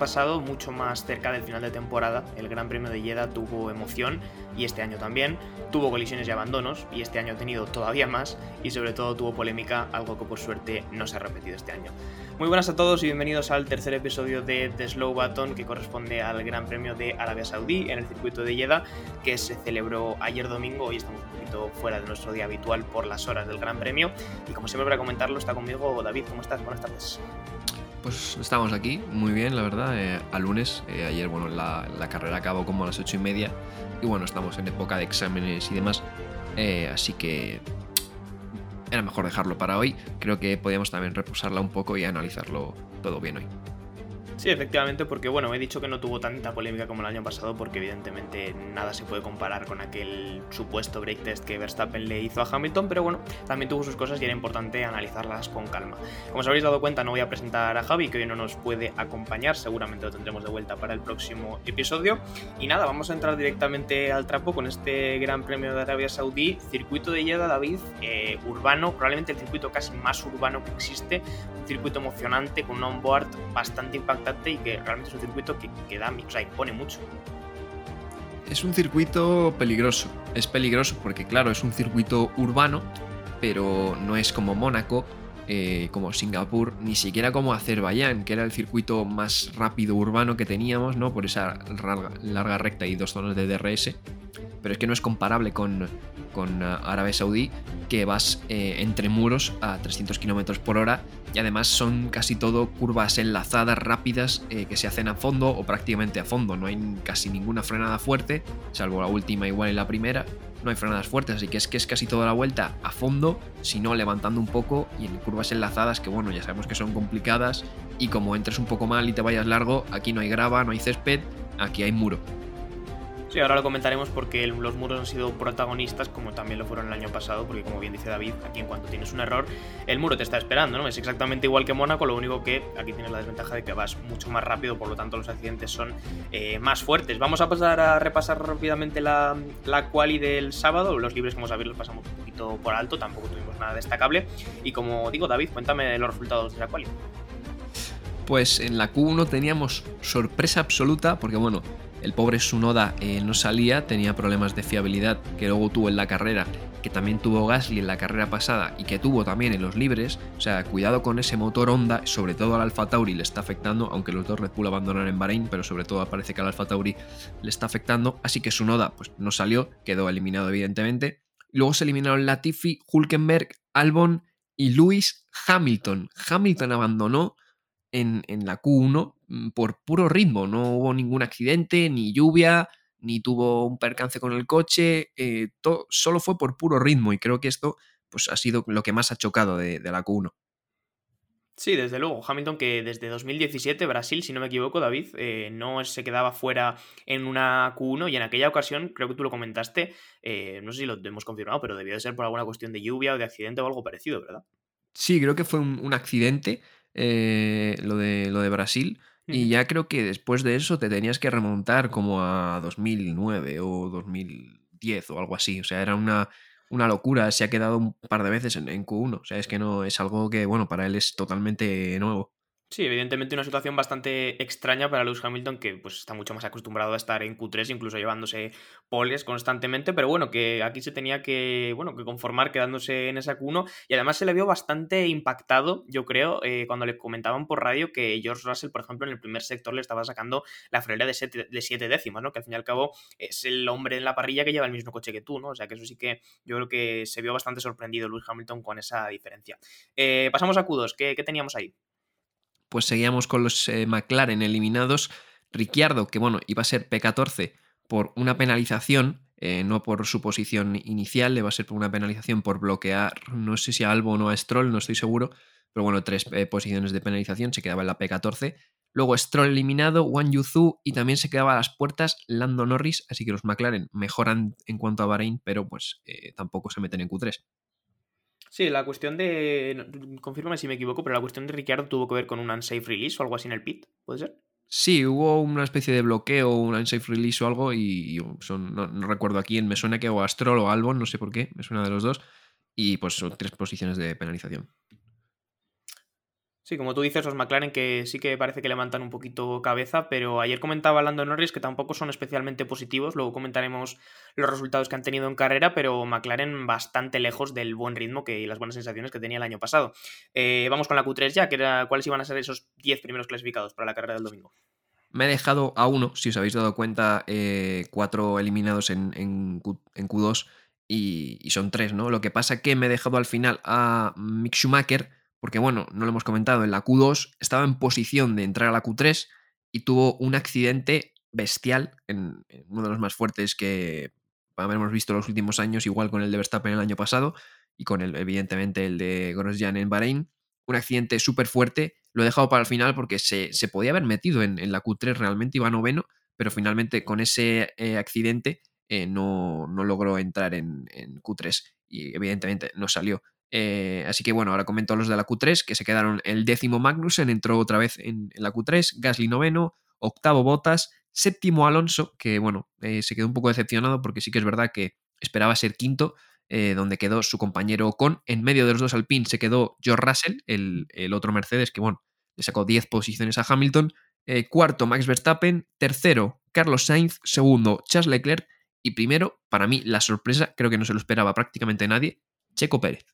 Pasado, mucho más cerca del final de temporada, el Gran Premio de Jeddah tuvo emoción y este año también, tuvo colisiones y abandonos y este año ha tenido todavía más y sobre todo tuvo polémica, algo que por suerte no se ha repetido este año. Muy buenas a todos y bienvenidos al tercer episodio de The Slow Button que corresponde al Gran Premio de Arabia Saudí en el circuito de Jeddah que se celebró ayer domingo, hoy estamos un poquito fuera de nuestro día habitual por las horas del Gran Premio y como siempre para comentarlo está conmigo David, ¿cómo estás? Buenas tardes. Pues estamos aquí, muy bien, la verdad, eh, a lunes. Eh, ayer, bueno, la, carrera acabó como a las ocho y media. Y bueno, estamos en época de exámenes y demás. Eh, así que era mejor dejarlo para hoy. Creo que podíamos también reposarla un poco y analizarlo todo bien hoy. Sí, efectivamente, porque bueno, he dicho que no tuvo tanta polémica como el año pasado, porque evidentemente nada se puede comparar con aquel supuesto break test que Verstappen le hizo a Hamilton, pero bueno, también tuvo sus cosas y era importante analizarlas con calma. Como os habréis dado cuenta, no voy a presentar a Javi, que hoy no nos puede acompañar, seguramente lo tendremos de vuelta para el próximo episodio. Y nada, vamos a entrar directamente al trapo con este Gran Premio de Arabia Saudí, circuito de Jeddah, David, eh, urbano, probablemente el circuito casi más urbano que existe, un circuito emocionante con un onboard bastante impactante y que realmente es un circuito que, que da, o sea, impone mucho. Es un circuito peligroso. Es peligroso porque, claro, es un circuito urbano, pero no es como Mónaco, eh, como Singapur, ni siquiera como Azerbaiyán, que era el circuito más rápido urbano que teníamos, ¿no? Por esa larga, larga recta y dos zonas de DRS. Pero es que no es comparable con, con uh, Arabia Saudí, que vas eh, entre muros a 300 km por hora y además son casi todo curvas enlazadas rápidas eh, que se hacen a fondo o prácticamente a fondo. No hay casi ninguna frenada fuerte, salvo la última igual y la primera. No hay frenadas fuertes, así que es que es casi toda la vuelta a fondo, sino levantando un poco y en curvas enlazadas que bueno, ya sabemos que son complicadas y como entres un poco mal y te vayas largo, aquí no hay grava, no hay césped, aquí hay muro. Sí, ahora lo comentaremos porque los muros han sido protagonistas, como también lo fueron el año pasado, porque como bien dice David, aquí en cuanto tienes un error, el muro te está esperando, ¿no? Es exactamente igual que Mónaco, lo único que aquí tienes la desventaja de que vas mucho más rápido, por lo tanto los accidentes son eh, más fuertes. Vamos a pasar a repasar rápidamente la, la quali del sábado, los libres, como sabéis, los pasamos un poquito por alto, tampoco tuvimos nada destacable. Y como digo, David, cuéntame los resultados de la quali. Pues en la Q1 teníamos sorpresa absoluta, porque bueno, el pobre Sunoda eh, no salía, tenía problemas de fiabilidad que luego tuvo en la carrera, que también tuvo Gasly en la carrera pasada y que tuvo también en los libres. O sea, cuidado con ese motor Honda, sobre todo al Alfa Tauri le está afectando, aunque los dos Red Bull abandonaron en Bahrein, pero sobre todo parece que al Alfa Tauri le está afectando. Así que Sunoda pues, no salió, quedó eliminado evidentemente. Luego se eliminaron Latifi, Hulkenberg, Albon y Lewis Hamilton. Hamilton abandonó en, en, la Q1 por puro ritmo. No hubo ningún accidente, ni lluvia, ni tuvo un percance con el coche. Eh, todo, solo fue por puro ritmo y creo que esto pues, ha sido lo que más ha chocado de, de la Q1. Sí, desde luego. Hamilton que desde 2017, Brasil, si no me equivoco, David, eh, no se quedaba fuera en una Q1 y en aquella ocasión, creo que tú lo comentaste, eh, no sé si lo hemos confirmado, pero debió de ser por alguna cuestión de lluvia o de accidente o algo parecido, ¿verdad? Sí, creo que fue un, un accidente eh, lo, de, lo de Brasil. Y ya creo que después de eso te tenías que remontar como a 2009 o 2010 o algo así. O sea, era una, una locura. Se ha quedado un par de veces en, en, Q1. O sea, es que no es algo que, bueno, para él es totalmente nuevo. Sí, evidentemente una situación bastante extraña para Lewis Hamilton, que pues está mucho más acostumbrado a estar en Q3, incluso llevándose poles constantemente, pero bueno, que aquí se tenía que, bueno, que conformar quedándose en esa Q1, y además se le vio bastante impactado, yo creo, eh, cuando le comentaban por radio que George Russell, por ejemplo, en el primer sector le estaba sacando la friolera de siete, décimas, ¿no? Que al fin y al cabo es el hombre en la parrilla que lleva el mismo coche que tú, ¿no? O sea que eso sí que yo creo que se vio bastante sorprendido Lewis Hamilton con esa diferencia. Eh, pasamos a Q2, ¿qué, qué teníamos ahí? Pues seguíamos con los eh, McLaren eliminados. Ricciardo, que bueno, iba a ser P14 por una penalización, eh, no por su posición inicial, le va a ser por una penalización por bloquear, no sé si a Albon o a Stroll, no estoy seguro, pero bueno, tres eh, posiciones de penalización, se quedaba en la P14. Luego Stroll eliminado, Wang Yuzu y también se quedaba a las puertas Lando Norris, así que los McLaren mejoran en cuanto a Bahrein, pero pues tampoco se meten en Q3. Sí, la cuestión de. Confírmame si me equivoco, pero la cuestión de Ricciardo tuvo que ver con un unsafe release o algo así en el pit, ¿puede ser? Sí, hubo una especie de bloqueo, un unsafe release o algo, y, son, no, recuerdo a quién, me suena que o Astrol o Albon, no sé por qué, me suena de los dos, y pues son tres posiciones de penalización. Sí, como tú dices, los McLaren que sí que parece que levantan un poquito cabeza, pero ayer comentaba Lando Norris que tampoco son especialmente positivos, luego comentaremos los resultados que han tenido en carrera, pero McLaren bastante lejos del buen ritmo que, y las buenas sensaciones que tenía el año pasado. Eh, vamos con la Q3 ya, que era cuáles iban a ser esos 10 primeros clasificados para la carrera del domingo. Me he dejado a uno, si os habéis dado cuenta, eh, cuatro eliminados en, en, Q, 2 y, y, son tres, ¿no? Lo que pasa que me he dejado al final a Mick Schumacher porque bueno, no lo hemos comentado, en la Q2 estaba en posición de entrar a la Q3 y tuvo un accidente bestial, en, uno de los más fuertes que habremos visto en los últimos años, igual con el de Verstappen el año pasado y con el, evidentemente el de Grosjean en Bahrein. Un accidente súper fuerte, lo he dejado para el final porque se, podía haber metido en, la Q3 realmente, iba noveno, pero finalmente con ese eh, accidente eh, no, no, logró entrar en, en Q3 y evidentemente no salió. Eh, así que bueno, ahora comento los de la Q3, que se quedaron el décimo Magnussen, entró otra vez en, la Q3, Gasly noveno, octavo Botas, séptimo Alonso, que bueno, eh, se quedó un poco decepcionado porque sí que es verdad que esperaba ser quinto, eh, donde quedó su compañero Ocon. En medio de los dos Alpine se quedó George Russell, el, otro Mercedes, que bueno, le sacó 10 posiciones a Hamilton. cuarto, Max Verstappen. Tercero, Carlos Sainz. Segundo, Charles Leclerc. Y primero, para mí, la sorpresa, creo que no se lo esperaba prácticamente nadie, Checo Pérez.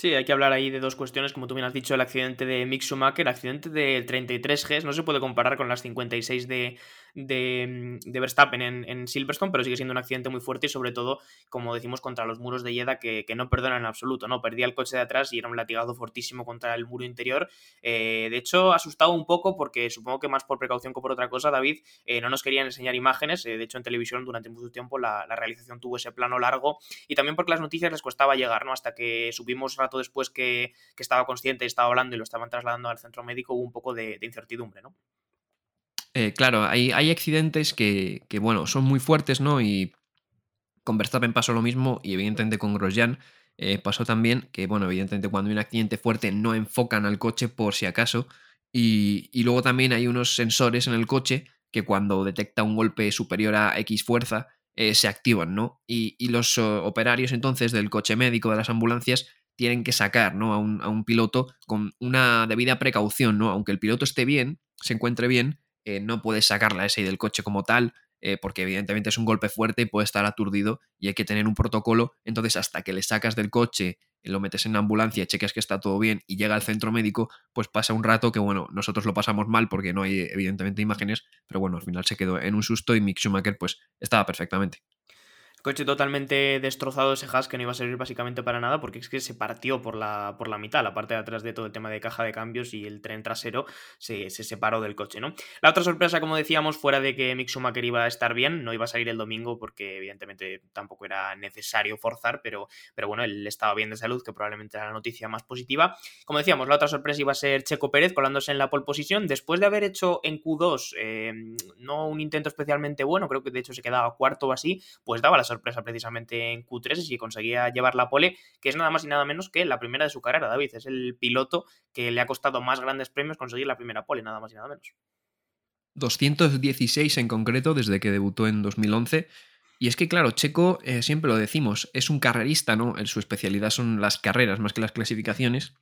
Sí, hay que hablar ahí de dos cuestiones, como tú bien has dicho, el accidente de Mick Schumacher, el accidente del 33G, no se puede comparar con las 56 de, de, de Verstappen en, Silverstone, pero sigue siendo un accidente muy fuerte y sobre todo, como decimos, contra los muros de Jeddah que, no perdonan en absoluto, ¿no? Perdía el coche de atrás y era un latigazo fortísimo contra el muro interior. Eh, de hecho, asustado un poco porque supongo que más por precaución que por otra cosa, David, eh, no nos querían enseñar imágenes, eh, de hecho en televisión durante mucho tiempo la, realización tuvo ese plano largo y también porque las noticias les costaba llegar, ¿no? Hasta que subimos rato después que, estaba consciente y estaba hablando y lo estaban trasladando al centro médico, hubo un poco de, de incertidumbre, ¿no? Eh, claro, hay, hay accidentes que, bueno, son muy fuertes, ¿no? Y con Verstappen pasó lo mismo y evidentemente con Grosjean eh, pasó también que, bueno, evidentemente cuando hay un accidente fuerte no enfocan al coche por si acaso. Y, luego también hay unos sensores en el coche que cuando detecta un golpe superior a X fuerza eh, se activan, ¿no? Y, los operarios entonces del coche médico, de las ambulancias, tienen que sacar ¿no? a, un, a un piloto con una debida precaución, ¿no? Aunque el piloto esté bien, se encuentre bien, eh, no puedes sacar la SI del coche como tal, eh, porque evidentemente es un golpe fuerte y puede estar aturdido y hay que tener un protocolo. Entonces, hasta que le sacas del coche, lo metes en la ambulancia, cheques que está todo bien y llega al centro médico, pues pasa un rato que, bueno, nosotros lo pasamos mal porque no hay evidentemente imágenes, pero bueno, al final se quedó en un susto y Mick Schumacher pues estaba perfectamente. Coche totalmente destrozado ese hash que no iba a servir básicamente para nada porque es que se partió por la, por la mitad, la parte de atrás de todo el tema de caja de cambios y el tren trasero se, separó del coche, ¿no? La otra sorpresa, como decíamos, fuera de que Mick Schumacher iba a estar bien, no iba a salir el domingo porque evidentemente tampoco era necesario forzar, pero, pero bueno, él estaba bien de salud, que probablemente era la noticia más positiva. Como decíamos, la otra sorpresa iba a ser Checo Pérez colándose en la pole position, después de haber hecho en Q2 eh, no un intento especialmente bueno, creo que de hecho se quedaba cuarto o así, pues daba la sorpresa precisamente en Q3 y conseguía llevar la pole, que es nada más y nada menos que la primera de su carrera, David. Es el piloto que le ha costado más grandes premios conseguir la primera pole, nada más y nada menos. 216 en concreto desde que debutó en 2011. Y es que, claro, Checo, eh, siempre lo decimos, es un carrerista, ¿no? Su especialidad son las carreras más que las clasificaciones.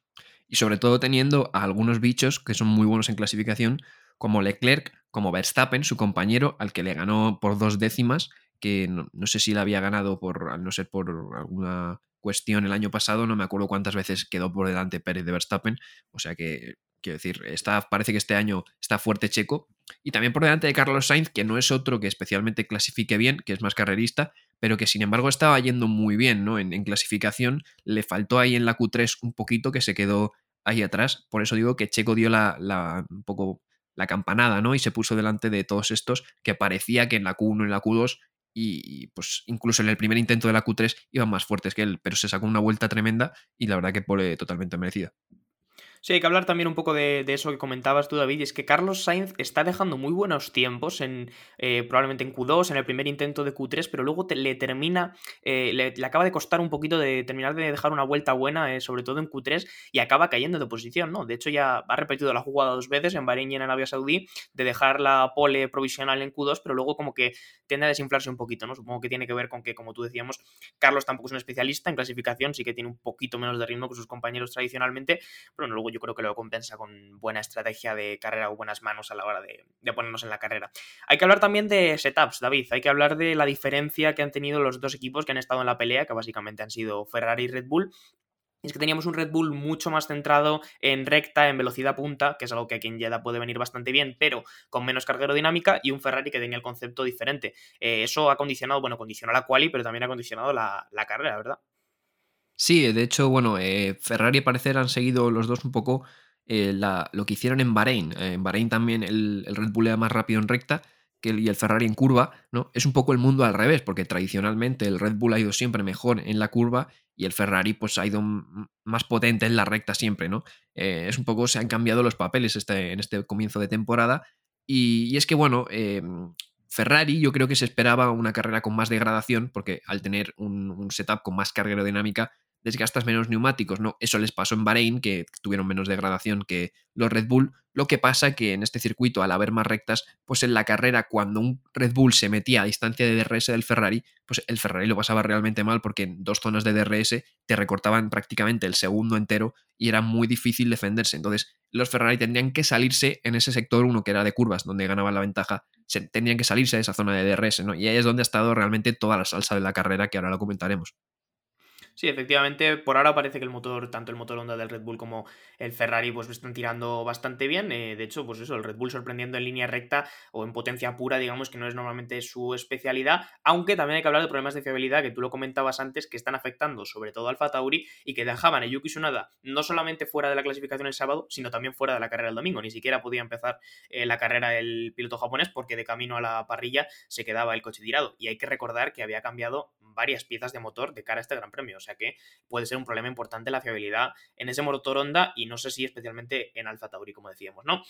Y sobre todo teniendo a algunos bichos que son muy buenos en clasificación, como Leclerc, como Verstappen, su compañero, al que le ganó por dos décimas, que no, sé si la había ganado por, al no ser por alguna cuestión el año pasado, no me acuerdo cuántas veces quedó por delante Pérez de Verstappen, o sea que, quiero decir, está, parece que este año está fuerte Checo, y también por delante de Carlos Sainz, que no es otro que especialmente clasifique bien, que es más carrerista, pero que sin embargo estaba yendo muy bien, ¿no? En, clasificación le faltó ahí en la Q3 un poquito que se quedó ahí atrás, por eso digo que Checo dio la, la un poco la campanada, ¿no? Y se puso delante de todos estos que parecía que en la Q1 y en la Q2 y pues incluso en el primer intento de la Q3 iban más fuertes que él, pero se sacó una vuelta tremenda y la verdad que pole totalmente merecida. Sí, hay que hablar también un poco de, eso que comentabas tú, David, y es que Carlos Sainz está dejando muy buenos tiempos, en eh, probablemente en Q2, en el primer intento de Q3, pero luego le termina, eh, le, acaba de costar un poquito de terminar de dejar una vuelta buena, eh, sobre todo en Q3, y acaba cayendo de posición, ¿no? De hecho, ya ha repetido la jugada dos veces en Bahrein y en Arabia Saudí, de dejar la pole provisional en Q2, pero luego como que tiende a desinflarse un poquito, ¿no? Supongo que tiene que ver con que, como tú decíamos, Carlos tampoco es un especialista en clasificación, sí que tiene un poquito menos de ritmo que sus compañeros tradicionalmente, pero luego yo creo que lo compensa con buena estrategia de carrera o buenas manos a la hora de, ponernos en la carrera. Hay que hablar también de setups, David. Hay que hablar de la diferencia que han tenido los dos equipos que han estado en la pelea, que básicamente han sido Ferrari y Red Bull es que teníamos un Red Bull mucho más centrado en recta, en velocidad punta, que es algo que aquí en Jeddah puede venir bastante bien, pero con menos carga aerodinámica, y un Ferrari que tenía el concepto diferente. Eh, eso ha condicionado, bueno, condicionó la quali, pero también ha condicionado la, la carrera, ¿verdad? Sí, de hecho, bueno, eh, Ferrari y parecer han seguido los dos un poco eh, lo que hicieron en Bahrein. Eh, en Bahrein también el, Red Bull era más rápido en recta que el, y el Ferrari en curva, ¿no? Es un poco el mundo al revés, porque tradicionalmente el Red Bull ha ido siempre mejor en la curva y el Ferrari pues ha ido más potente en la recta siempre, ¿no? es un poco, se han cambiado los papeles este, en este comienzo de temporada y, es que, bueno, Ferrari yo creo que se esperaba una carrera con más degradación, porque al tener un, un setup con más carga aerodinámica, desgastas menos neumáticos, ¿no? Eso les pasó en Bahrein, que tuvieron menos degradación que los Red Bull. Lo que pasa que en este circuito, al haber más rectas, pues en la carrera, cuando un Red Bull se metía a distancia de DRS del Ferrari, pues el Ferrari lo pasaba realmente mal porque en dos zonas de DRS te recortaban prácticamente el segundo entero y era muy difícil defenderse. Entonces, los Ferrari tendrían que salirse en ese sector uno que era de curvas, donde ganaban la ventaja, se, tenían que salirse de esa zona de DRS, ¿no? Y ahí es donde ha estado realmente toda la salsa de la carrera, que ahora lo comentaremos. Sí, efectivamente, por ahora parece que el motor, tanto el motor Honda del Red Bull como el Ferrari, pues están tirando bastante bien. Eh, de hecho, pues eso, el Red Bull sorprendiendo en línea recta o en potencia pura, digamos, que no es normalmente su especialidad. Aunque también hay que hablar de problemas de fiabilidad, que tú lo comentabas antes, que están afectando sobre todo al Tauri y que dejaban a Yuki Tsunoda no solamente fuera de la clasificación el sábado, sino también fuera de la carrera el domingo. Ni siquiera podía empezar eh, la carrera el piloto japonés porque de camino a la parrilla se quedaba el coche tirado. Y hay que recordar que había cambiado varias piezas de motor de cara a este Gran Premio, que puede ser un problema importante la fiabilidad en ese motor Honda y no sé si especialmente en Alfa Tauri, como decíamos, ¿no?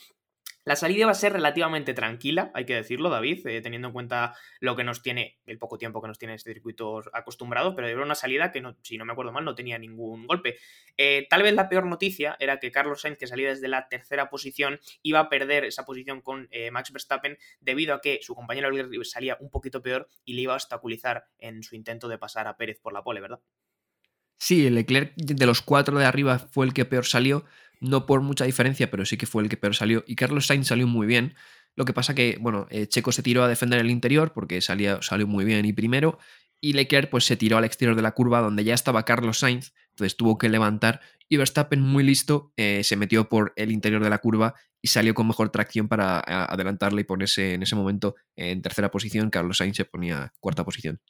La salida va a ser relativamente tranquila, hay que decirlo, David, eh, teniendo en cuenta lo que nos tiene, el poco tiempo que nos tiene este circuito acostumbrado, pero era una salida que, no, si no me acuerdo mal, no tenía ningún golpe. Eh, tal vez la peor noticia era que Carlos Sainz, que salía desde la tercera posición, iba a perder esa posición con eh, Max Verstappen debido a que su compañero salía un poquito peor y le iba a obstaculizar en su intento de pasar a Pérez por la pole, ¿verdad? Sí, el Leclerc de los cuatro de arriba fue el que peor salió, no por mucha diferencia, pero sí que fue el que peor salió. Y Carlos Sainz salió muy bien. Lo que pasa que, bueno, eh, Checo se tiró a defender el interior porque salía, salió muy bien y primero. Y Leclerc pues se tiró al exterior de la curva donde ya estaba Carlos Sainz, entonces tuvo que levantar. Y Verstappen, muy listo, eh, se metió por el interior de la curva y salió con mejor tracción para adelantarle y ponerse en ese momento en tercera posición. Carlos Sainz se ponía cuarta posición.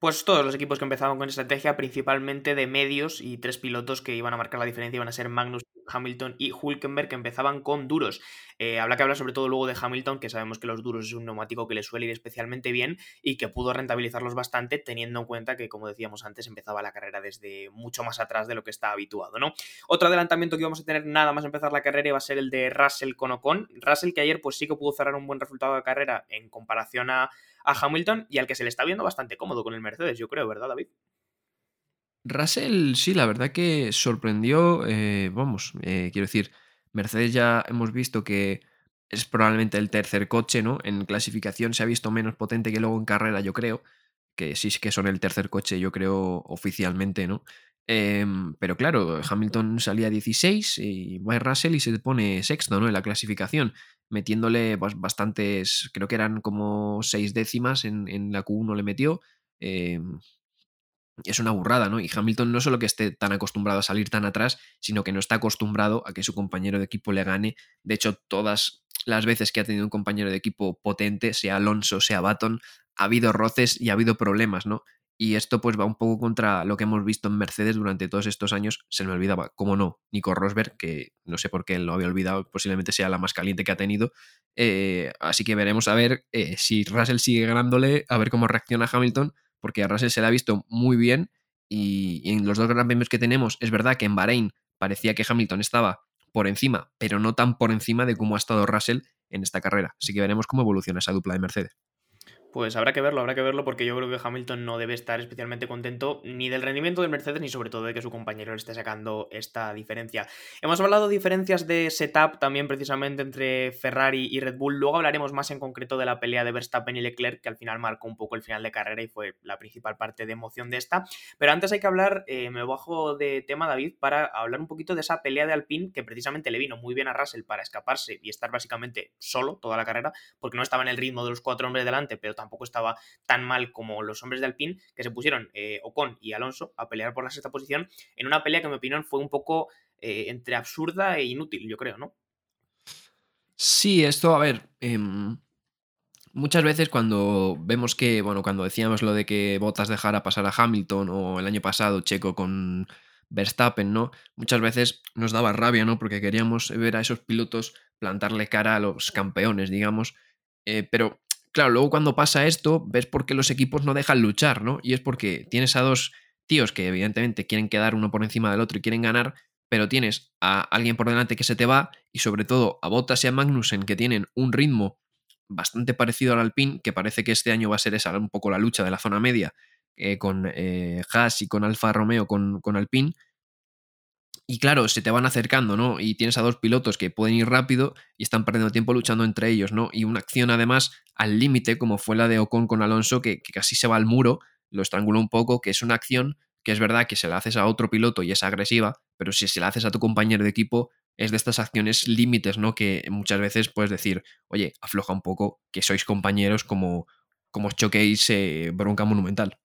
Pues todos los equipos que empezaban con estrategia, principalmente de medios y tres pilotos que iban a marcar la diferencia, iban a ser Magnus, Hamilton y Hulkenberg, que empezaban con duros. Eh, habla que hablar sobre todo luego de Hamilton, que sabemos que los duros es un neumático que le suele ir especialmente bien y que pudo rentabilizarlos bastante, teniendo en cuenta que, como decíamos antes, empezaba la carrera desde mucho más atrás de lo que está habituado, ¿no? Otro adelantamiento que íbamos a tener nada más empezar la carrera iba a ser el de Russell con Ocon. Russell que ayer pues sí que pudo cerrar un buen resultado de carrera en comparación a a Hamilton y al que se le está viendo bastante cómodo con el Mercedes, yo creo, ¿verdad, David? Russell, sí, la verdad que sorprendió, eh, vamos, eh, quiero decir, Mercedes ya hemos visto que es probablemente el tercer coche, ¿no? En clasificación se ha visto menos potente que luego en carrera, yo creo, que sí que son el tercer coche, yo creo, oficialmente, ¿no? Em, pero claro, Hamilton salía 16 y va Russell y se pone sexto ¿no? en la clasificación, metiéndole bastantes, creo que eran como seis décimas en, la Q1 le metió. Em, es una burrada, ¿no? Y Hamilton no solo que esté tan acostumbrado a salir tan atrás, sino que no está acostumbrado a que su compañero de equipo le gane. De hecho, todas las veces que ha tenido un compañero de equipo potente, sea Alonso, sea Baton, ha habido roces y ha habido problemas, ¿no? Y esto pues va un poco contra lo que hemos visto en Mercedes durante todos estos años. Se me olvidaba, cómo no, Nico Rosberg, que no sé por qué lo había olvidado, posiblemente sea la más caliente que ha tenido. Eh, así que veremos a ver eh, si Russell sigue ganándole, a ver cómo reacciona Hamilton, porque a Russell se le ha visto muy bien y, en los dos grandes premios que tenemos, es verdad que en Bahrein parecía que Hamilton estaba por encima, pero no tan por encima de cómo ha estado Russell en esta carrera. Así que veremos cómo evoluciona esa dupla de Mercedes. Pues habrá que verlo, habrá que verlo porque yo creo que Hamilton no debe estar especialmente contento ni del rendimiento del Mercedes ni sobre todo de que su compañero le esté sacando esta diferencia. Hemos hablado de diferencias de setup también precisamente entre Ferrari y Red Bull. Luego hablaremos más en concreto de la pelea de Verstappen y Leclerc que al final marcó un poco el final de carrera y fue la principal parte de emoción de esta. Pero antes hay que hablar, eh, me bajo de tema David para hablar un poquito de esa pelea de Alpine que precisamente le vino muy bien a Russell para escaparse y estar básicamente solo toda la carrera porque no estaba en el ritmo de los cuatro hombres delante pero tampoco estaba tan mal como los hombres de Alpine, que se pusieron eh, Ocon y Alonso a pelear por la sexta posición, en una pelea que en mi opinión fue un poco eh, entre absurda e inútil, yo creo, ¿no? Sí, esto, a ver, em, muchas veces cuando vemos que, bueno, cuando decíamos lo de que Bottas dejara pasar a Hamilton o el año pasado Checo con Verstappen, ¿no? Muchas veces nos daba rabia, ¿no? Porque queríamos ver a esos pilotos plantarle cara a los campeones, digamos. Eh, pero Claro, luego cuando pasa esto, ves por qué los equipos no dejan luchar, ¿no? Y es porque tienes a dos tíos que evidentemente quieren quedar uno por encima del otro y quieren ganar, pero tienes a alguien por delante que se te va y sobre todo a Bottas y a Magnussen que tienen un ritmo bastante parecido al Alpine, que parece que este año va a ser esa un poco la lucha de la zona media eh, con eh, Haas y con Alfa Romeo con, con Alpine, y claro, se te van acercando, ¿no? Y tienes a dos pilotos que pueden ir rápido y están perdiendo tiempo luchando entre ellos, ¿no? Y una acción además al límite, como fue la de Ocon con Alonso, que, casi se va al muro, lo estrangula un poco, que es una acción que es verdad que se la haces a otro piloto y es agresiva, pero si se la haces a tu compañero de equipo, es de estas acciones límites, ¿no? Que muchas veces puedes decir, oye, afloja un poco, que sois compañeros como, como choquéis eh, bronca monumental.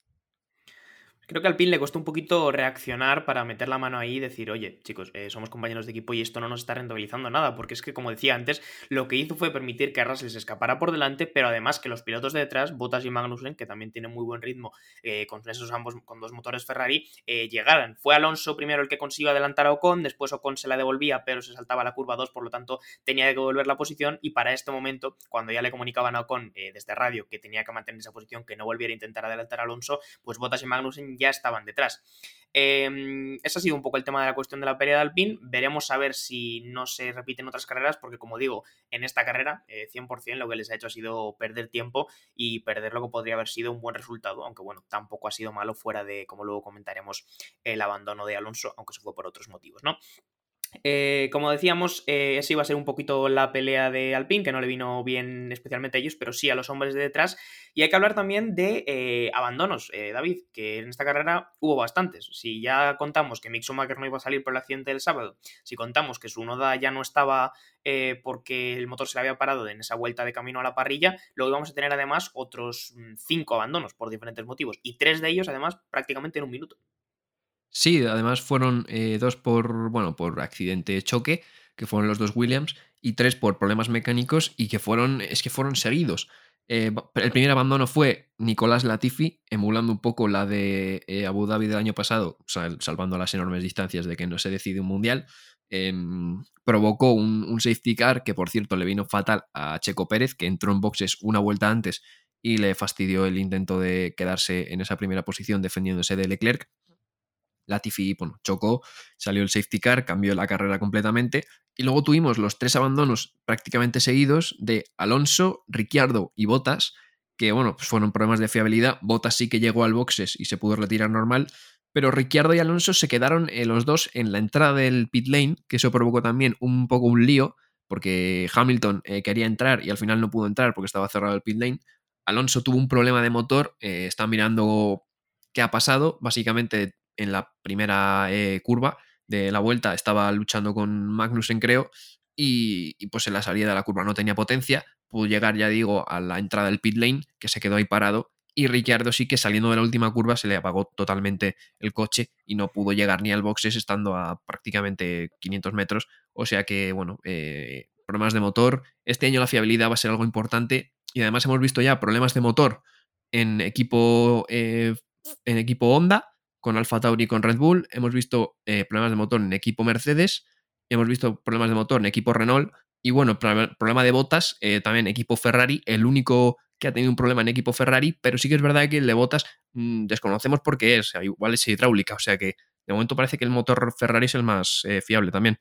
Creo que al PIN le costó un poquito reaccionar para meter la mano ahí y decir, oye, chicos, eh, somos compañeros de equipo y esto no nos está rentabilizando nada, porque es que, como decía antes, lo que hizo fue permitir que Russell se escapara por delante, pero además que los pilotos de detrás, Bottas y Magnussen, que también tienen muy buen ritmo eh, con esos ambos, con dos motores Ferrari, eh, llegaran. Fue Alonso primero el que consiguió adelantar a Ocon, después Ocon se la devolvía, pero se saltaba la curva 2, por lo tanto tenía que devolver la posición y para este momento, cuando ya le comunicaban a Ocon desde radio que tenía que mantener esa posición, que no volviera a intentar adelantar a Alonso, pues Bottas y Magnussen ya estaban detrás. Eh, ese ha sido un poco el tema de la cuestión de la pelea de Alpine. Veremos a ver si no se repiten otras carreras, porque como digo, en esta carrera, 100% eh, lo que les ha hecho ha sido perder tiempo y perder lo que podría haber sido un buen resultado, aunque bueno, tampoco ha sido malo fuera de, como luego comentaremos, el abandono de Alonso, aunque se fue por otros motivos, ¿no? Eh, como decíamos, eh, esa iba a ser un poquito la pelea de Alpine, que no le vino bien especialmente a ellos, pero sí a los hombres de detrás. Y hay que hablar también de eh, abandonos, David, que en esta carrera hubo bastantes. Si ya contamos que Mick Schumacher no iba a salir por el accidente del sábado, si contamos que su noda ya no estaba porque el motor se le había parado en esa vuelta de camino a la parrilla, luego íbamos a tener además otros mm, cinco abandonos por diferentes motivos, y tres de ellos además prácticamente en un minuto. Sí, además fueron eh, dos por, bueno, por accidente choque, que fueron los dos Williams, y tres por problemas mecánicos y que fueron, es que fueron seguidos. Eh, el primer abandono fue Nicolás Latifi, emulando un poco la de eh, Abu Dhabi del año pasado, salvando las enormes distancias de que no se decide un mundial. Em, provocó un, un, safety car que, por cierto, le vino fatal a Checo Pérez, que entró en boxes una vuelta antes y le fastidió el intento de quedarse en esa primera posición defendiéndose de Leclerc. Latifi bueno, chocó, salió el safety car, cambió la carrera completamente. Y luego tuvimos los tres abandonos prácticamente seguidos de Alonso, Ricciardo y Botas, que bueno, pues fueron problemas de fiabilidad. Botas sí que llegó al boxes y se pudo retirar normal, pero Ricciardo y Alonso se quedaron eh, los dos en la entrada del pit lane, que eso provocó también un poco un lío, porque Hamilton eh, quería entrar y al final no pudo entrar porque estaba cerrado el pit lane. Alonso tuvo un problema de motor, eh, está mirando qué ha pasado. Básicamente en la primera eh, curva de la vuelta estaba luchando con Magnussen, creo, y, pues en la salida de la curva no tenía potencia, pudo llegar, ya digo, a la entrada del pit lane, que se quedó ahí parado, y Ricciardo sí que saliendo de la última curva se le apagó totalmente el coche y no pudo llegar ni al boxes estando a prácticamente 500 metros, o sea que, bueno, eh, problemas de motor, este año la fiabilidad va a ser algo importante, y además hemos visto ya problemas de motor en equipo, eh, en equipo Honda, con Alfa Tauri con Red Bull, hemos visto eh, problemas de motor en equipo Mercedes, hemos visto problemas de motor en equipo Renault y bueno, problema de botas eh, también equipo Ferrari, el único que ha tenido un problema en equipo Ferrari, pero sí que es verdad que el de botas mm, desconocemos por qué es, igual es hidráulica, o sea que de momento parece que el motor Ferrari es el más eh, fiable también.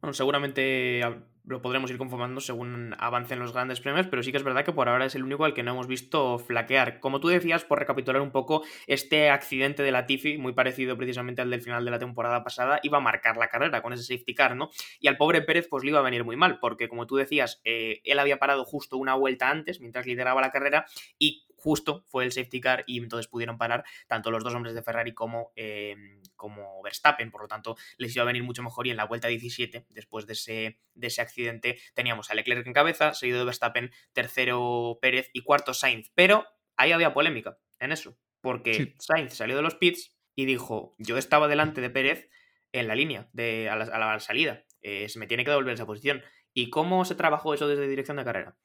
Bueno, seguramente lo podremos ir conformando según avancen los grandes premios, pero sí que es verdad que por ahora es el único al que no hemos visto flaquear. Como tú decías, por recapitular un poco, este accidente de la Tiffy, muy parecido precisamente al del final de la temporada pasada, iba a marcar la carrera con ese safety car, ¿no? Y al pobre Pérez pues le iba a venir muy mal, porque como tú decías, eh, él había parado justo una vuelta antes, mientras lideraba la carrera, y justo fue el safety car y entonces pudieron parar tanto los dos hombres de Ferrari como, eh, como Verstappen, por lo tanto les iba a venir mucho mejor y en la vuelta 17, después de ese, de ese accidente, teníamos a Leclerc en cabeza, seguido de Verstappen, tercero Pérez y cuarto Sainz, pero ahí había polémica en eso, porque Sainz salió de los pits y dijo, yo estaba delante de Pérez en la línea, de, a, la, salida, eh, se me tiene que devolver esa posición. ¿Y cómo se trabajó eso desde dirección de carrera?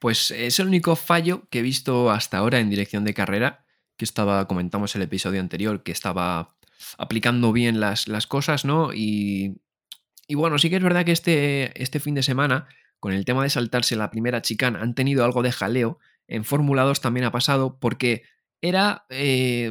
Pues es el único fallo que he visto hasta ahora en dirección de carrera, que estaba, comentamos el episodio anterior, que estaba aplicando bien las, las cosas, ¿no? Y, y, bueno, sí que es verdad que este, este fin de semana, con el tema de saltarse la primera chicana, han tenido algo de jaleo. En Fórmula 2 también ha pasado porque era, eh,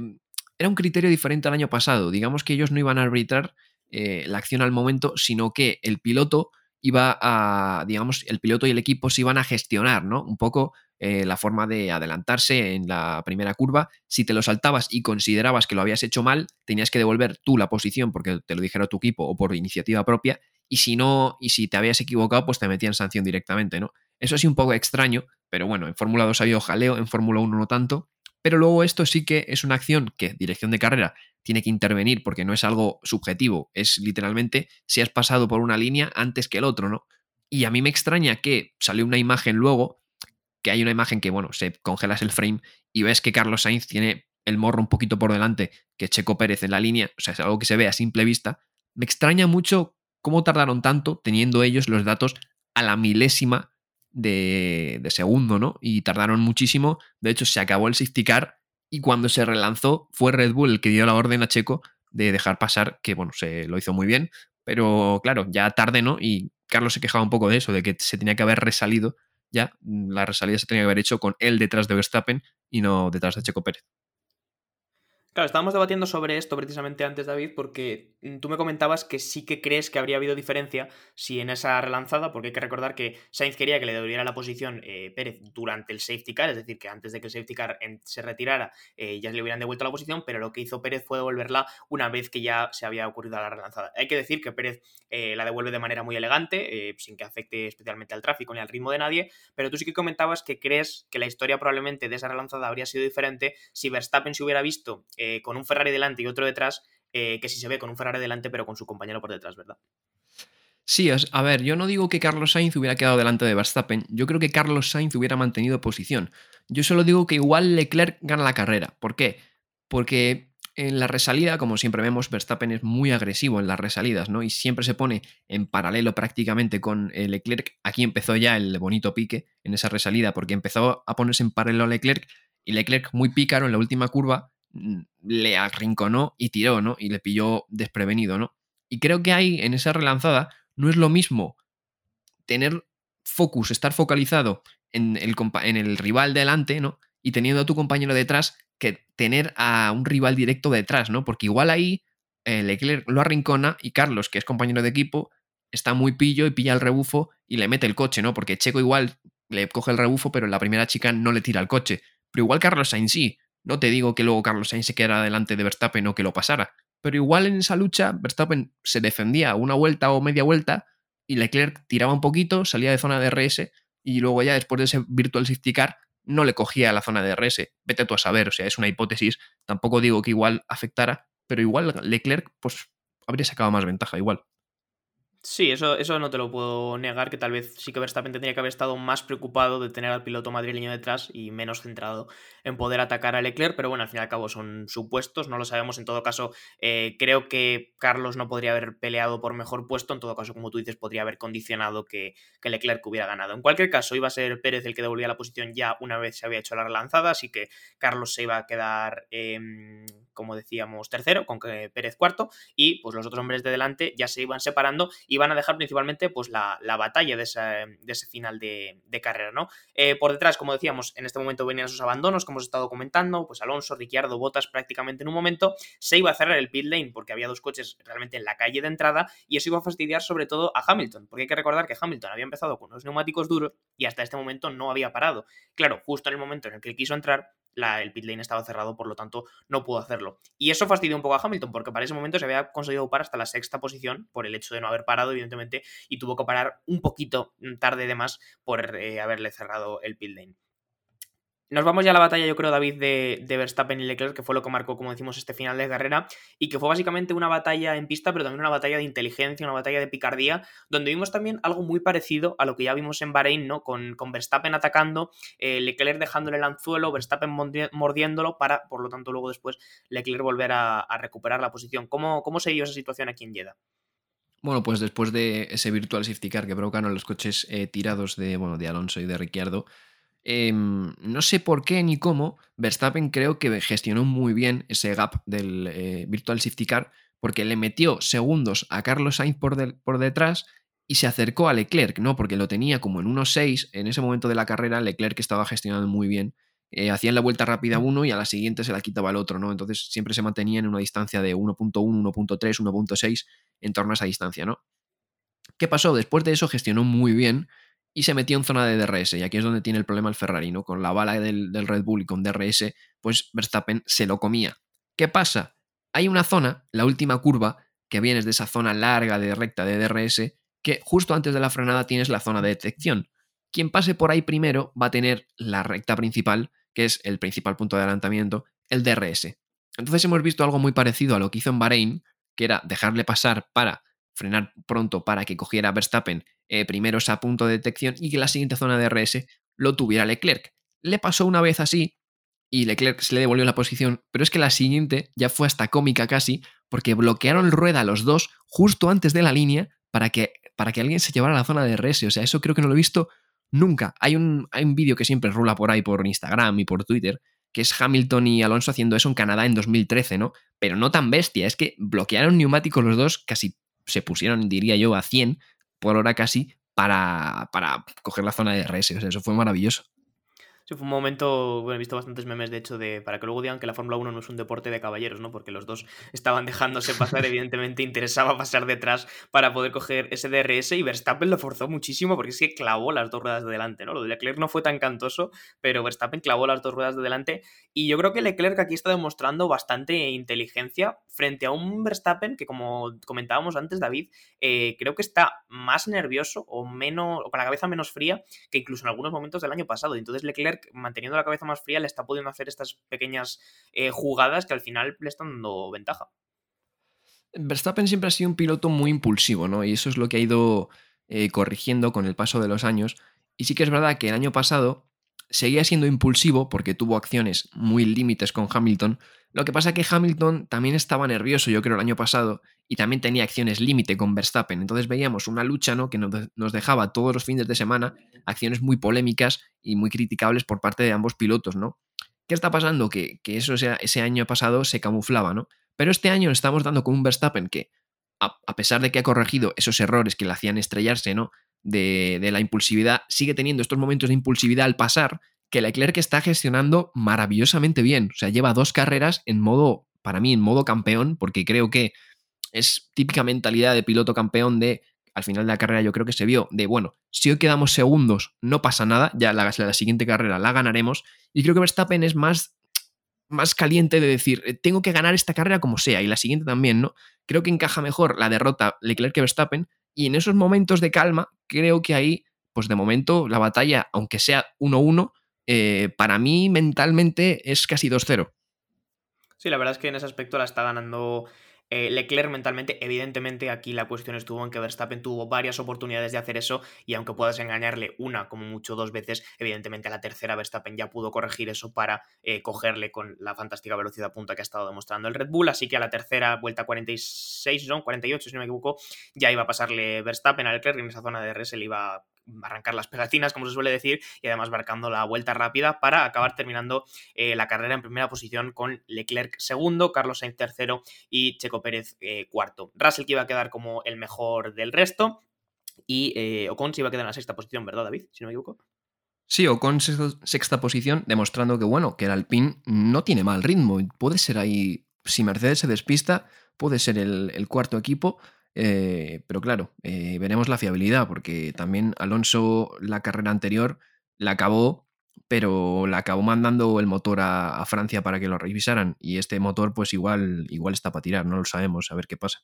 era un criterio diferente al año pasado. Digamos que ellos no iban a arbitrar eh, la acción al momento, sino que el piloto iba a, digamos, el piloto y el equipo se iban a gestionar, ¿no? Un poco eh, la forma de adelantarse en la primera curva. Si te lo saltabas y considerabas que lo habías hecho mal, tenías que devolver tú la posición porque te lo dijera tu equipo o por iniciativa propia. Y si no, y si te habías equivocado, pues te metían sanción directamente, ¿no? Eso sí un poco extraño, pero bueno, en Fórmula 2 ha habido jaleo, en Fórmula 1 no tanto. Pero luego esto sí que es una acción que dirección de carrera tiene que intervenir porque no es algo subjetivo, es literalmente si has pasado por una línea antes que el otro, ¿no? Y a mí me extraña que salió una imagen luego, que hay una imagen que, bueno, se congelas el frame y ves que Carlos Sainz tiene el morro un poquito por delante que Checo Pérez en la línea, o sea, es algo que se ve a simple vista. Me extraña mucho cómo tardaron tanto teniendo ellos los datos a la milésima de, segundo, ¿no? Y tardaron muchísimo. De hecho, se acabó el safety car y cuando se relanzó fue Red Bull el que dio la orden a Checo de dejar pasar, que bueno, se lo hizo muy bien, pero claro, ya tarde, ¿no? Y Carlos se quejaba un poco de eso, de que se tenía que haber resalido ya, la resalida se tenía que haber hecho con él detrás de Verstappen y no detrás de Checo Pérez. Claro, estábamos debatiendo sobre esto precisamente antes, David, porque mm, tú me comentabas que sí que crees que habría habido diferencia si en esa relanzada, porque hay que recordar que Sainz quería que le devolviera la posición eh, Pérez durante el safety car, es decir, que antes de que el safety car se retirara eh, ya le hubieran devuelto la posición, pero lo que hizo Pérez fue devolverla una vez que ya se había ocurrido la relanzada. Hay que decir que Pérez eh, la devuelve de manera muy elegante, sin que afecte especialmente al tráfico ni al ritmo de nadie, pero tú sí que comentabas que crees que la historia probablemente de esa relanzada habría sido diferente si Verstappen se hubiera visto eh, con un Ferrari delante y otro detrás, eh, que si se ve con un Ferrari delante pero con su compañero por detrás, ¿verdad? Sí, a ver, yo no digo que Carlos Sainz hubiera quedado delante de Verstappen, yo creo que Carlos Sainz hubiera mantenido posición. Yo solo digo que igual Leclerc gana la carrera. ¿Por qué? Porque en la resalida, como siempre vemos, Verstappen es muy agresivo en las resalidas, ¿no? Y siempre se pone en paralelo prácticamente con Leclerc. Aquí empezó ya el bonito pique en esa resalida, porque empezó a ponerse en paralelo a Leclerc y Leclerc muy pícaro en la última curva le arrinconó y tiró, ¿no? Y le pilló desprevenido, ¿no? Y creo que ahí, en esa relanzada, no es lo mismo tener focus, estar focalizado en el, en el rival delante, ¿no? Y teniendo a tu compañero detrás, que tener a un rival directo detrás, ¿no? Porque igual ahí eh, Leclerc lo arrincona y Carlos, que es compañero de equipo, está muy pillo y pilla el rebufo y le mete el coche, ¿no? Porque Checo igual le coge el rebufo, pero la primera chica no le tira el coche. Pero igual Carlos Sainz sí, no te digo que luego Carlos Sainz se quedara delante de Verstappen o que lo pasara, pero igual en esa lucha Verstappen se defendía una vuelta o media vuelta y Leclerc tiraba un poquito, salía de zona de RS y luego ya después de ese virtual safety car no le cogía la zona de RS. Vete tú a saber, o sea, es una hipótesis, tampoco digo que igual afectara, pero igual Leclerc pues habría sacado más ventaja igual. Sí, eso, eso no te lo puedo negar, que tal vez sí que Verstappen tendría que haber estado más preocupado de tener al piloto madrileño detrás y menos centrado en poder atacar a Leclerc, pero bueno, al fin y al cabo son supuestos, no lo sabemos. En todo caso, eh, creo que Carlos no podría haber peleado por mejor puesto, en todo caso, como tú dices, podría haber condicionado que, que Leclerc hubiera ganado. En cualquier caso, iba a ser Pérez el que devolvía la posición ya una vez se había hecho la relanzada, así que Carlos se iba a quedar... Em, como decíamos, tercero, con Pérez cuarto, y pues los otros hombres de delante ya se iban separando y van a dejar principalmente pues la, batalla de, ese final de, carrera, ¿no? Eh, por detrás, como decíamos, en este momento venían esos abandonos, como hemos estado comentando, pues Alonso, Ricciardo, Botas prácticamente en un momento, se iba a cerrar el pit lane porque había dos coches realmente en la calle de entrada y eso iba a fastidiar sobre todo a Hamilton, porque hay que recordar que Hamilton había empezado con unos neumáticos duros y hasta este momento no había parado. Claro, justo en el momento en el que quiso entrar, el pit lane estaba cerrado, por lo tanto no pudo hacerlo. Y eso fastidió un poco a Hamilton, porque para ese momento se había conseguido parar hasta la sexta posición por el hecho de no haber parado, evidentemente, y tuvo que parar un poquito tarde de más por eh, haberle cerrado el pit lane. Nos vamos ya a la batalla, yo creo, David, de, Verstappen y Leclerc, que fue lo que marcó, como decimos, este final de carrera, y que fue básicamente una batalla en pista, pero también una batalla de inteligencia, una batalla de picardía, donde vimos también algo muy parecido a lo que ya vimos en Bahrein, ¿no? Con, con Verstappen atacando, eh, Leclerc dejándole el anzuelo, Verstappen mordiéndolo, para, por lo tanto, luego después Leclerc volver a, recuperar la posición. ¿Cómo, ¿Cómo se dio esa situación aquí en Jeddah? Bueno, pues después de ese virtual safety car que provocaron los coches eh, tirados de, bueno, de Alonso y de Ricciardo, Em, no sé por qué ni cómo, Verstappen creo que gestionó muy bien ese gap del eh, Virtual Safety Car porque le metió segundos a Carlos Sainz por, por, detrás y se acercó a Leclerc, ¿no? Porque lo tenía como en 1.6 en ese momento de la carrera, Leclerc estaba gestionando muy bien. Eh, hacían la vuelta rápida uno y a la siguiente se la quitaba el otro, ¿no? Entonces siempre se mantenía en una distancia de 1.1, 1.3, 1.6 en torno a esa distancia, ¿no? ¿Qué pasó? Después de eso gestionó muy bien y se metió en zona de DRS. Y aquí es donde tiene el problema el Ferrari, ¿no? Con la bala del, Red Bull y con DRS, pues Verstappen se lo comía. ¿Qué pasa? Hay una zona, la última curva, que vienes de esa zona larga de recta de DRS, que justo antes de la frenada tienes la zona de detección. Quien pase por ahí primero va a tener la recta principal, que es el principal punto de adelantamiento, el DRS. Entonces hemos visto algo muy parecido a lo que hizo en Bahrein, que era dejarle pasar para frenar pronto para que cogiera Verstappen eh, primero esa punto de detección y que la siguiente zona de RS lo tuviera Leclerc. Le pasó una vez así y Leclerc se le devolvió la posición, pero es que la siguiente ya fue hasta cómica casi, porque bloquearon rueda los dos justo antes de la línea para que, para que alguien se llevara a la zona de RS. O sea, eso creo que no lo he visto nunca. Hay un, hay un vídeo que siempre rula por ahí por Instagram y por Twitter, que es Hamilton y Alonso haciendo eso en Canadá en 2013, ¿no? Pero no tan bestia, es que bloquearon neumáticos los dos casi se pusieron, diría yo, a 100 por hora casi para, para coger la zona de RS. O sea, eso fue maravilloso. Sí, fue un momento, bueno, he visto bastantes memes de hecho de para que luego digan que la Fórmula 1 no es un deporte de caballeros, ¿no? Porque los dos estaban dejándose pasar, evidentemente interesaba pasar detrás para poder coger ese DRS y Verstappen lo forzó muchísimo porque es que clavó las dos ruedas de delante, ¿no? Lo de Leclerc no fue tan cantoso, pero Verstappen clavó las dos ruedas de delante y yo creo que Leclerc aquí está demostrando bastante inteligencia frente a un Verstappen que como comentábamos antes, David, eh, creo que está más nervioso o menos, o con la cabeza menos fría que incluso en algunos momentos del año pasado. Entonces Leclerc manteniendo la cabeza más fría, le está pudiendo hacer estas pequeñas eh, jugadas que al final le están dando ventaja. Verstappen siempre ha sido un piloto muy impulsivo, ¿no? Y eso es lo que ha ido eh, corrigiendo con el paso de los años. Y sí que es verdad que el año pasado seguía siendo impulsivo porque tuvo acciones muy límites con Hamilton. Lo que pasa es que Hamilton también estaba nervioso, yo creo, el año pasado, y también tenía acciones límite con Verstappen. Entonces veíamos una lucha ¿no? que nos dejaba todos los fines de semana acciones muy polémicas y muy criticables por parte de ambos pilotos, ¿no? ¿Qué está pasando? Que, eso ese año pasado se camuflaba, ¿no? Pero este año estamos dando con un Verstappen que, a, pesar de que ha corregido esos errores que le hacían estrellarse, ¿no? De la impulsividad, sigue teniendo estos momentos de impulsividad al pasar que Leclerc está gestionando maravillosamente bien. O sea, lleva dos carreras en modo, para mí, en modo campeón, porque creo que es típica mentalidad de piloto campeón de, al final de la carrera yo creo que se vio, de, bueno, si hoy quedamos segundos, no pasa nada, ya la, siguiente carrera la ganaremos. Y creo que Verstappen es más, más caliente de decir, eh, tengo que ganar esta carrera como sea, y la siguiente también, ¿no? Creo que encaja mejor la derrota Leclerc que Verstappen, y en esos momentos de calma, creo que ahí, pues de momento, la batalla, aunque sea 1-1, eh, para mí mentalmente es casi 2-0. Sí, la verdad es que en ese aspecto la está ganando eh, Leclerc mentalmente. Evidentemente aquí la cuestión estuvo en que Verstappen tuvo varias oportunidades de hacer eso y aunque puedas engañarle una, como mucho dos veces, evidentemente a la tercera Verstappen ya pudo corregir eso para eh, cogerle con la fantástica velocidad punta que ha estado demostrando el Red Bull. Así que a la tercera vuelta 46, no, 48 si no me equivoco, ya iba a pasarle Verstappen a Leclerc y en esa zona de RS le iba arrancar las pegatinas, como se suele decir, y además marcando la vuelta rápida para acabar terminando eh, la carrera en primera posición con Leclerc segundo, Carlos Sainz tercero y Checo Pérez eh, cuarto. Russell que iba a quedar como el mejor del resto y eh, Ocon se iba a quedar en la sexta posición, ¿verdad, David? Si no me equivoco. Sí, Ocon sexta posición, demostrando que, bueno, que el Alpine no tiene mal ritmo. Puede ser ahí, si Mercedes se despista, puede ser el, cuarto equipo. Eh, pero claro, eh, veremos la fiabilidad, porque también Alonso la carrera anterior la acabó, pero la acabó mandando el motor a, a, Francia para que lo revisaran. Y este motor, pues igual, igual está para tirar, no lo sabemos, a ver qué pasa.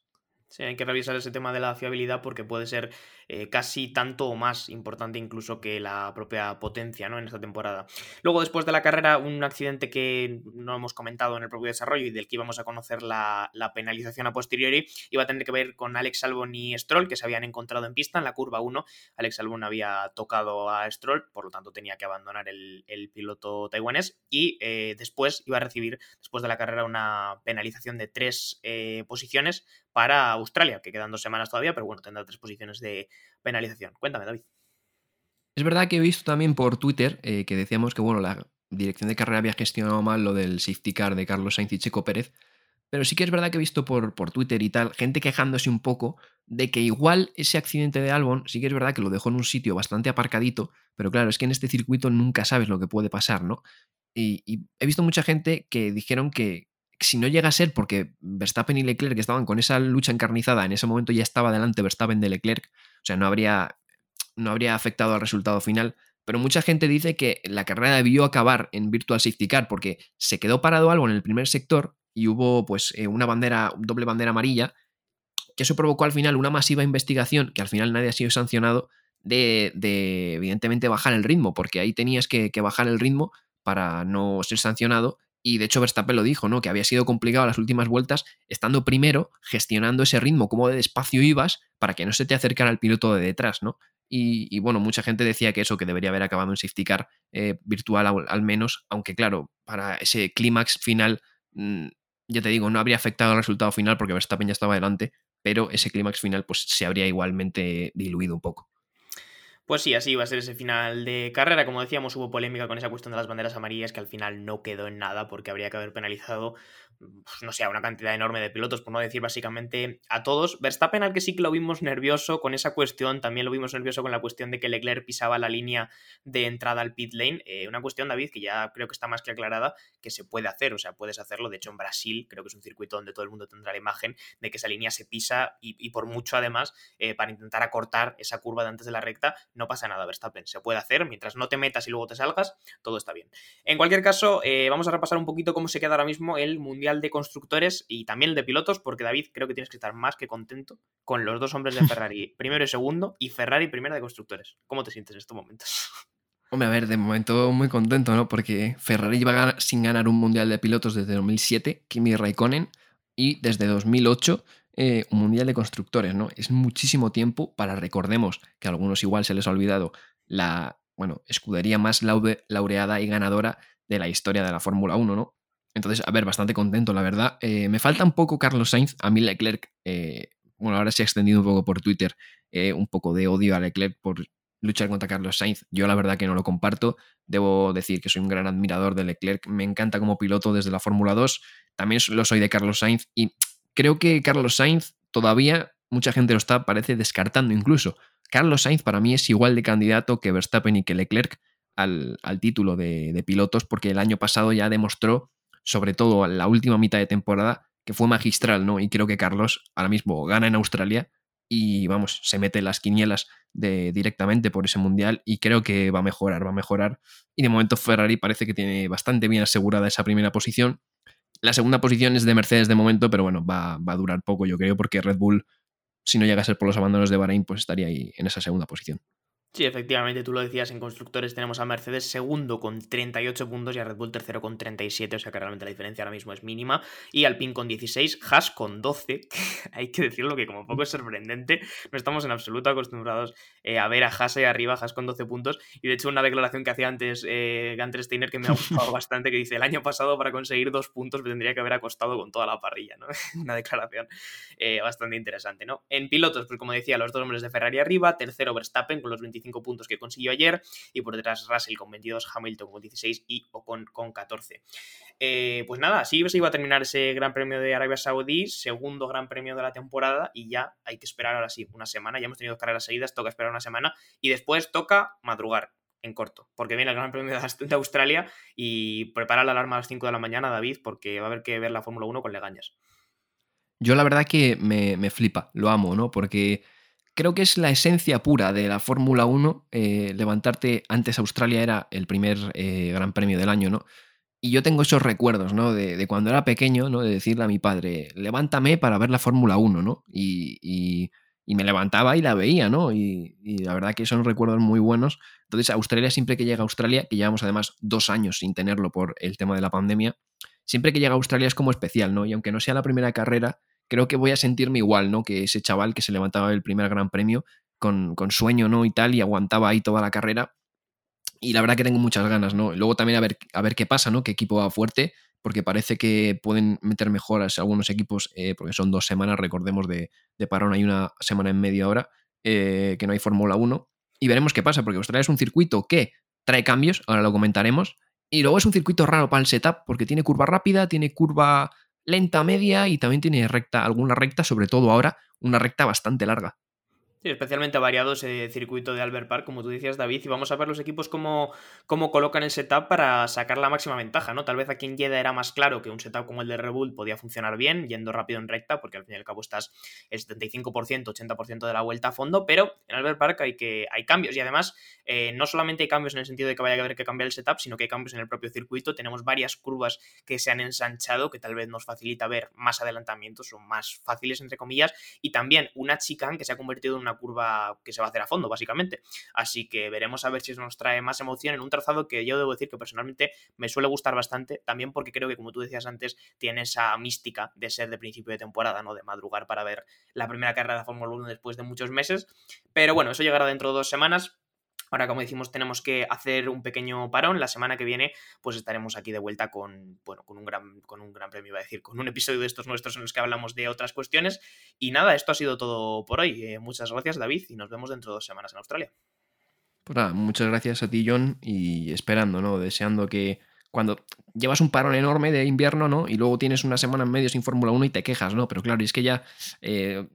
Sí, hay que revisar ese tema de la fiabilidad porque puede ser eh, casi tanto o más importante incluso que la propia potencia ¿no? en esta temporada. Luego, después de la carrera, un accidente que no hemos comentado en el propio desarrollo y del que íbamos a conocer la, penalización a posteriori, iba a tener que ver con Alex Albon y Stroll, que se habían encontrado en pista en la curva 1. Alex Albon había tocado a Stroll, por lo tanto tenía que abandonar el, piloto taiwanés y eh, después iba a recibir, después de la carrera, una penalización de tres eh, posiciones para Australia, que quedan dos semanas todavía, pero bueno, tendrá tres posiciones de penalización. Cuéntame, David. Es verdad que he visto también por Twitter eh, que decíamos que bueno, la dirección de carrera había gestionado mal lo del safety car de Carlos Sainz y Checo Pérez, pero sí que es verdad que he visto por, por Twitter y tal, gente quejándose un poco de que igual ese accidente de Albon, sí que es verdad que lo dejó en un sitio bastante aparcadito, pero claro, es que en este circuito nunca sabes lo que puede pasar, ¿no? y he visto mucha gente que dijeron que, si no llega a ser porque Verstappen y Leclerc estaban con esa lucha encarnizada, en ese momento ya estaba delante Verstappen de Leclerc, o sea, no habría, no habría afectado al resultado final. Pero mucha gente dice que la carrera debió acabar en Virtual Safety Car porque se quedó parado algo en el primer sector y hubo pues eh, una bandera, doble bandera amarilla, que eso provocó al final una masiva investigación, que al final nadie ha sido sancionado, de, de evidentemente bajar el ritmo, porque ahí tenías que, que bajar el ritmo para no ser sancionado y de hecho Verstappen lo dijo, ¿no? Que había sido complicado las últimas vueltas estando primero gestionando ese ritmo, cómo de despacio ibas para que no se te acercara el piloto de detrás, ¿no? Y, bueno, mucha gente decía que eso, que debería haber acabado en safety car eh, virtual al, menos, aunque claro, para ese clímax final, mm, ya te digo, no habría afectado al resultado final porque Verstappen ya estaba delante, pero ese clímax final pues se habría igualmente diluido un poco. Pues sí, así iba a ser ese final de carrera. Como decíamos, hubo polémica con esa cuestión de las banderas amarillas que al final no quedó en nada porque habría que haber penalizado pues, no sé, a una cantidad enorme de pilotos, por no decir básicamente a todos. Verstappen, al que sí que lo vimos nervioso con esa cuestión, también lo vimos nervioso con la cuestión de que Leclerc pisaba la línea de entrada al pit lane. Eh, una cuestión, David, que ya creo que está más que aclarada, que se puede hacer, o sea, puedes hacerlo. De hecho, en Brasil creo que es un circuito donde todo el mundo tendrá la imagen de que esa línea se pisa y, por mucho además, eh, para intentar acortar esa curva de antes de la recta, no pasa nada, Verstappen. Se puede hacer, mientras no te metas y luego te salgas, todo está bien. En cualquier caso, eh, vamos a repasar un poquito cómo se queda ahora mismo el Mundial de Constructores y también el de pilotos, porque David creo que tienes que estar más que contento con los dos hombres de Ferrari, primero y segundo, y Ferrari primera de Constructores. ¿Cómo te sientes en estos momentos? Hombre, a ver, de momento muy contento, ¿no? Porque Ferrari lleva sin ganar un Mundial de Pilotos desde 2007, Kimi Raikkonen, y desde 2008 eh, un Mundial de Constructores, ¿no? Es muchísimo tiempo para, recordemos, que a algunos igual se les ha olvidado, la, bueno, escudería más laureada y ganadora de la historia de la Fórmula 1, ¿no? Entonces, a ver, bastante contento, la verdad. Eh, me falta un poco Carlos Sainz. A mí Leclerc, eh, bueno, ahora se ha extendido un poco por Twitter, un poco de odio a Leclerc por luchar contra Carlos Sainz. Yo la verdad que no lo comparto. Debo decir que soy un gran admirador de Leclerc. Me encanta como piloto desde la Fórmula 2. También lo soy de Carlos Sainz. Y creo que Carlos Sainz todavía mucha gente lo está, parece, descartando incluso. Carlos Sainz para mí es igual de candidato que Verstappen y que Leclerc al, título de, de pilotos porque el año pasado ya demostró sobre todo la última mitad de temporada, que fue magistral, ¿no? Y creo que Carlos ahora mismo gana en Australia y vamos, se mete en las quinielas de, directamente por ese mundial y creo que va a mejorar, va a mejorar. Y de momento Ferrari parece que tiene bastante bien asegurada esa primera posición. La segunda posición es de Mercedes de momento, pero bueno, va, va a durar poco, yo creo, porque Red Bull, si no llega a ser por los abandonos de Bahrein, pues estaría ahí en esa segunda posición. Sí, efectivamente, tú lo decías, en constructores tenemos a Mercedes segundo con 38 puntos y a Red Bull tercero con 37, o sea que realmente la diferencia ahora mismo es mínima. Y Alpine con 16, Haas con 12, hay que decirlo que como poco es sorprendente, no estamos en absoluto acostumbrados eh, a ver a Haas ahí arriba, Haas con 12 puntos. Y de hecho una declaración que hacía antes eh, Steiner que me ha gustado bastante, que dice, el año pasado para conseguir dos puntos me tendría que haber acostado con toda la parrilla, ¿no? una declaración eh, bastante interesante, ¿no? En pilotos, pues como decía, los dos hombres de Ferrari arriba, tercero Verstappen con los 25 25 puntos que consiguió ayer, y por detrás Russell con 22, Hamilton con 16 y Ocon con 14. Eh, pues nada, así se iba a terminar ese Gran Premio de Arabia Saudí, segundo Gran Premio de la temporada, y ya hay que esperar ahora sí una semana. Ya hemos tenido carreras seguidas, toca esperar una semana, y después toca madrugar en corto, porque viene el Gran Premio de Australia y prepara la alarma a las 5 de la mañana, David, porque va a haber que ver la Fórmula 1 con legañas. Yo la verdad que me, flipa, lo amo, ¿no? Porque creo que es la esencia pura de la Fórmula 1. Eh, levantarte antes Australia era el primer eh, Gran Premio del año, ¿no? Y yo tengo esos recuerdos, ¿no? De, cuando era pequeño, ¿no? De decirle a mi padre, levántame para ver la Fórmula 1, ¿no? y y me levantaba y la veía, ¿no? Y, la verdad que son recuerdos muy buenos. Entonces, Australia, siempre que llega a Australia, que llevamos además dos años sin tenerlo por el tema de la pandemia, siempre que llega a Australia es como especial, ¿no? Y aunque no sea la primera carrera, creo que voy a sentirme igual, ¿no? Que ese chaval que se levantaba el primer gran premio con, con sueño, ¿no? Y tal, y aguantaba ahí toda la carrera. Y la verdad que tengo muchas ganas, ¿no? Luego también a ver, a ver qué pasa, ¿no? Qué equipo va fuerte porque parece que pueden meter mejoras algunos equipos, eh, porque son dos semanas, recordemos, de, parón, hay una semana en media hora, eh, que no hay Fórmula 1, y veremos qué pasa, porque Australia es un circuito que trae cambios, ahora lo comentaremos, y luego es un circuito raro para el setup, porque tiene curva rápida, tiene curva lenta, media, y también tiene recta, alguna recta, sobre todo ahora, una recta bastante larga especialmente variado ese circuito de Albert Park, como tú decías, David, y vamos a ver los equipos cómo, cómo colocan el setup para sacar la máxima ventaja, ¿no? Tal vez aquí en Jeddah era más claro que un setup como el de Red Bull podía funcionar bien, yendo rápido en recta, porque al fin y al cabo estás el 75%, 80% de la vuelta a fondo, pero en Albert Park hay, que, hay cambios, y además eh, no solamente hay cambios en el sentido de que vaya a haber que cambiar el setup, sino que hay cambios en el propio circuito, tenemos varias curvas que se han ensanchado, que tal vez nos facilita ver más adelantamientos o más fáciles, entre comillas, y también una chicane que se ha convertido en curva que se va a hacer a fondo, básicamente. Así que veremos a ver si eso nos trae más emoción en un trazado que yo debo decir que personalmente me suele gustar bastante, también porque creo que, como tú decías antes, tiene esa mística de ser de principio de temporada, ¿no? De madrugar para ver la primera carrera de Fórmula 1 después de muchos meses. Pero bueno, eso llegará dentro de dos semanas. Ahora, como decimos, tenemos que hacer un pequeño parón. La semana que viene, pues estaremos aquí de vuelta con, bueno, con un gran, con un gran premio, iba a decir, con un episodio de estos nuestros en los que hablamos de otras cuestiones. Y nada, esto ha sido todo por hoy. Eh, muchas gracias, David, y nos vemos dentro de dos semanas en Australia. Pues nada, muchas gracias a ti, John, y esperando, ¿no? Deseando que cuando llevas un parón enorme de invierno, ¿no? Y luego tienes una semana en medio sin Fórmula 1 y te quejas, ¿no? Pero claro, es que ya eh,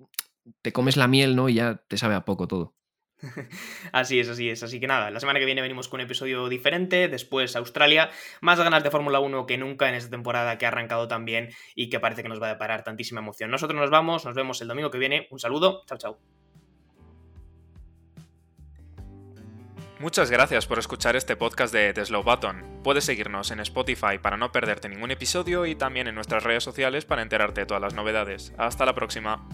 te comes la miel, ¿no? Y ya te sabe a poco todo. así es, así es. Así que nada, la semana que viene venimos con un episodio diferente, después Australia, más ganas de Fórmula 1 que nunca en esta temporada que ha arrancado tan bien y que parece que nos va a deparar tantísima emoción. Nosotros nos vamos, nos vemos el domingo que viene. Un saludo, chao, chao. Muchas gracias por escuchar este podcast de The Slow Button. Puedes seguirnos en Spotify para no perderte ningún episodio y también en nuestras redes sociales para enterarte de todas las novedades. Hasta la próxima.